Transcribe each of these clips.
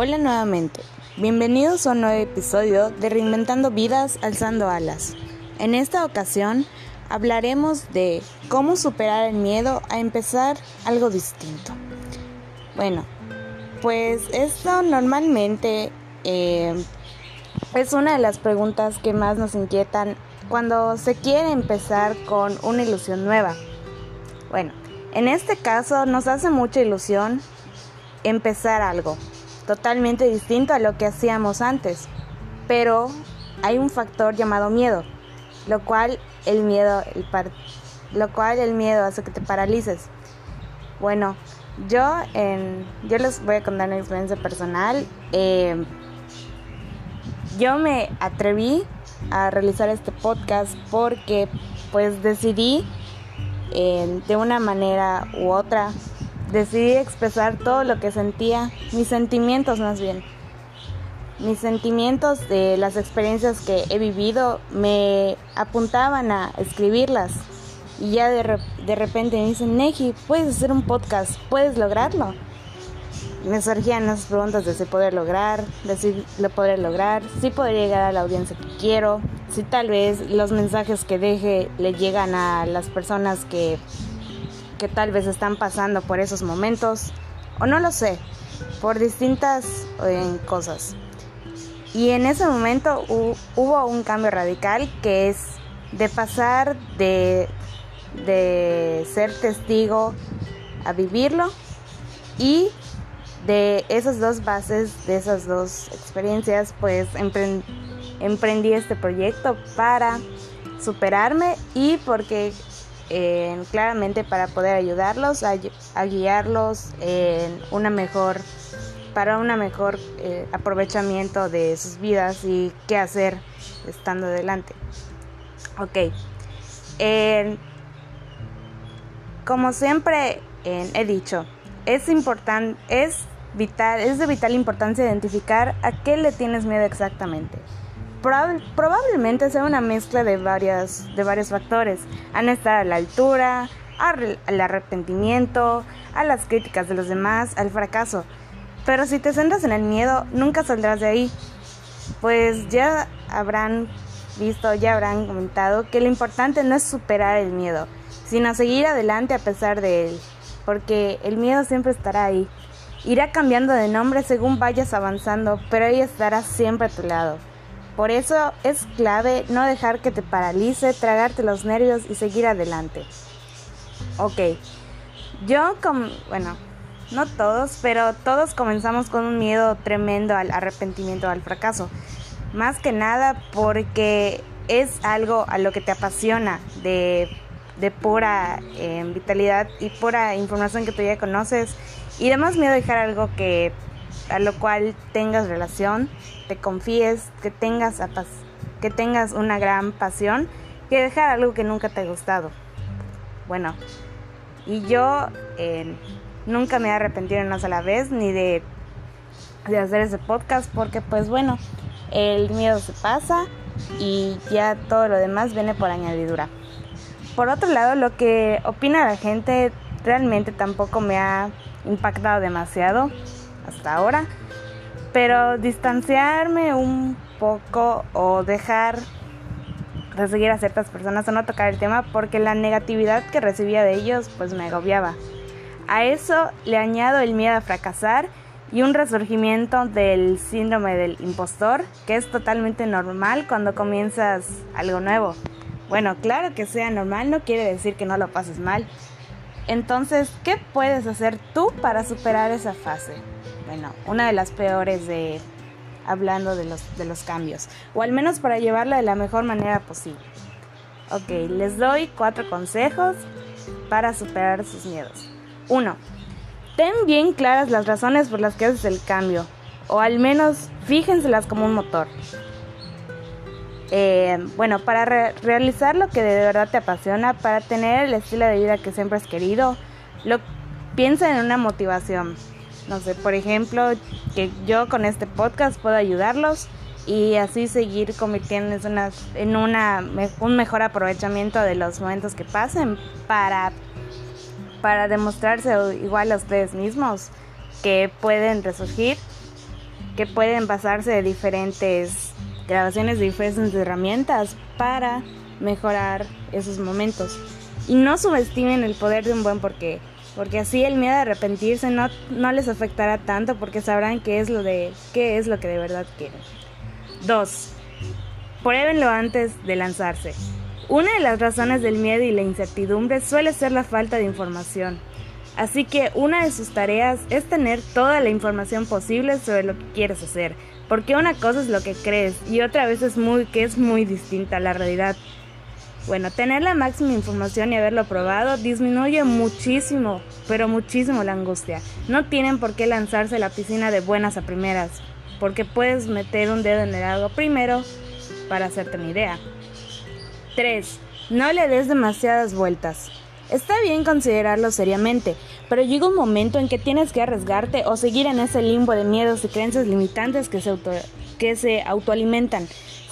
Hola nuevamente, bienvenidos a un nuevo episodio de Reinventando Vidas Alzando Alas. En esta ocasión hablaremos de cómo superar el miedo a empezar algo distinto. Bueno, pues esto normalmente eh, es una de las preguntas que más nos inquietan cuando se quiere empezar con una ilusión nueva. Bueno, en este caso nos hace mucha ilusión empezar algo totalmente distinto a lo que hacíamos antes. Pero hay un factor llamado miedo, lo cual el miedo, el lo cual el miedo hace que te paralices. Bueno, yo, en, yo les voy a contar una experiencia personal. Eh, yo me atreví a realizar este podcast porque pues decidí eh, de una manera u otra decidí expresar todo lo que sentía, mis sentimientos más bien. Mis sentimientos de las experiencias que he vivido me apuntaban a escribirlas. Y ya de, de repente me dicen, Neji, puedes hacer un podcast, puedes lograrlo. Me surgían esas preguntas de si poder lograr, de si lo podré lograr, si podría llegar a la audiencia que quiero, si tal vez los mensajes que deje le llegan a las personas que que tal vez están pasando por esos momentos, o no lo sé, por distintas eh, cosas. Y en ese momento hubo un cambio radical que es de pasar de, de ser testigo a vivirlo y de esas dos bases, de esas dos experiencias, pues emprendí este proyecto para superarme y porque claramente para poder ayudarlos a, guiarlos en una mejor para un mejor eh, aprovechamiento de sus vidas y qué hacer estando adelante. Ok. como siempre he dicho, es importante, es vital, es de vital importancia identificar a qué le tienes miedo exactamente probablemente sea una mezcla de, varias, de varios factores. No estar a la altura, al arrepentimiento, a las críticas de los demás, al fracaso. Pero si te centras en el miedo, nunca saldrás de ahí. Pues ya habrán visto, ya habrán comentado que lo importante no es superar el miedo, sino seguir adelante a pesar de él. Porque el miedo siempre estará ahí. Irá cambiando de nombre según vayas avanzando, pero ella estará siempre a tu lado. Por eso es clave no dejar que te paralice, tragarte los nervios y seguir adelante. Ok, yo como, bueno, no todos, pero todos comenzamos con un miedo tremendo al arrepentimiento, al fracaso. Más que nada porque es algo a lo que te apasiona de, pura eh, vitalidad y pura información que tú ya conoces. Y además miedo a dejar algo que a lo cual tengas relación, te confíes, que tengas, que tengas una gran pasión, que dejar algo que nunca te ha gustado. Bueno, y yo eh, nunca me he arrepentido una sola vez ni de, de hacer ese podcast porque pues bueno, el miedo se pasa y ya todo lo demás viene por añadidura. Por otro lado, lo que opina la gente realmente tampoco me ha impactado demasiado hasta ahora, pero distanciarme un poco o dejar de seguir a ciertas personas o no tocar el tema porque la negatividad que recibía de ellos pues me agobiaba. A eso le añado el miedo a fracasar y un resurgimiento del síndrome del impostor, que es totalmente normal cuando comienzas algo nuevo. Bueno, claro que sea normal no quiere decir que no lo pases mal. Entonces, ¿qué puedes hacer tú para superar esa fase? Bueno, una de las peores de hablando de los, de los cambios, o al menos para llevarla de la mejor manera posible. Ok, les doy cuatro consejos para superar sus miedos. 1. Ten bien claras las razones por las que haces el cambio, o al menos fíjenselas como un motor. Eh, bueno, para realizar lo que de verdad te apasiona, para tener el estilo de vida que siempre has querido, lo, piensa en una motivación. No sé, por ejemplo, que yo con este podcast puedo ayudarlos y así seguir convirtiéndose en una, un mejor aprovechamiento de los momentos que pasen para, para demostrarse igual a ustedes mismos que pueden resurgir que pueden basarse de diferentes grabaciones diferentes herramientas para mejorar esos momentos. Y no subestimen el poder de un buen porqué, porque así el miedo a arrepentirse no, no les afectará tanto porque sabrán qué es lo de qué es lo que de verdad quieren. 2. Pruébenlo antes de lanzarse. Una de las razones del miedo y la incertidumbre suele ser la falta de información. Así que una de sus tareas es tener toda la información posible sobre lo que quieres hacer, porque una cosa es lo que crees y otra vez es muy que es muy distinta a la realidad. Bueno, tener la máxima información y haberlo probado disminuye muchísimo, pero muchísimo la angustia. No tienen por qué lanzarse a la piscina de buenas a primeras, porque puedes meter un dedo en el agua primero para hacerte una idea. 3. No le des demasiadas vueltas. Está bien considerarlo seriamente, pero llega un momento en que tienes que arriesgarte o seguir en ese limbo de miedos y creencias limitantes que se, que se autoalimentan.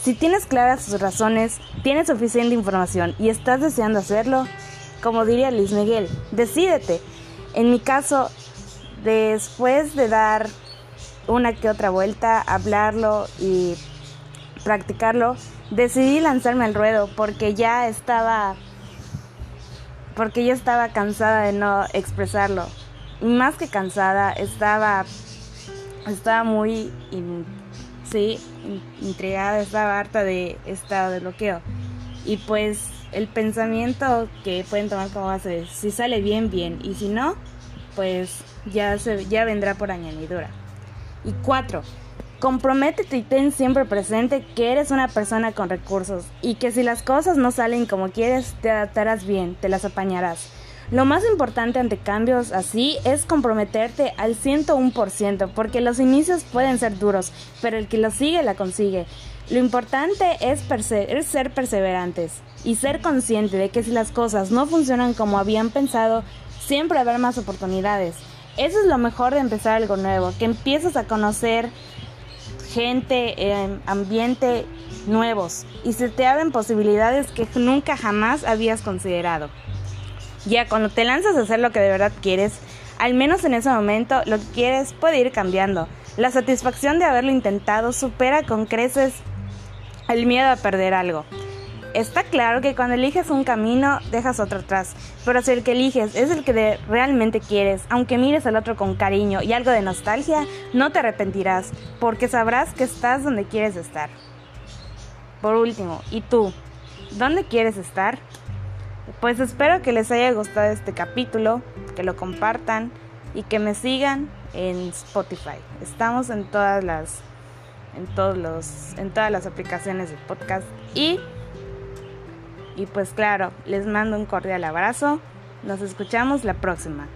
Si tienes claras tus razones, tienes suficiente información y estás deseando hacerlo, como diría Luis Miguel, decídete. En mi caso, después de dar una que otra vuelta, hablarlo y practicarlo, decidí lanzarme al ruedo porque ya estaba porque yo estaba cansada de no expresarlo. Y más que cansada, estaba estaba muy sí, intrigada, estaba harta de estado de bloqueo. Y pues el pensamiento que pueden tomar como base es si sale bien bien y si no, pues ya se ya vendrá por añadidura. Y cuatro, Comprométete y ten siempre presente que eres una persona con recursos y que si las cosas no salen como quieres, te adaptarás bien, te las apañarás. Lo más importante ante cambios así es comprometerte al 101%, porque los inicios pueden ser duros, pero el que los sigue la consigue. Lo importante es, ser perseverantes y ser consciente de que si las cosas no funcionan como habían pensado, siempre habrá más oportunidades. Eso es lo mejor de empezar algo nuevo, que empiezas a conocer gente, eh, ambiente nuevos y se te abren posibilidades que nunca jamás habías considerado. Ya cuando te lanzas a hacer lo que de verdad quieres, al menos en ese momento lo que quieres puede ir cambiando. La satisfacción de haberlo intentado supera con creces el miedo a perder algo. Está claro que cuando eliges un camino, dejas otro atrás, pero si el que eliges es el que realmente quieres, aunque mires al otro con cariño y algo de nostalgia, no te arrepentirás, porque sabrás que estás donde quieres estar. Por último, ¿y tú? ¿Dónde quieres estar? Pues espero que les haya gustado este capítulo, que lo compartan y que me sigan en Spotify. Estamos en todas las en todos los en todas las aplicaciones de podcast y y pues claro, les mando un cordial abrazo. Nos escuchamos la próxima.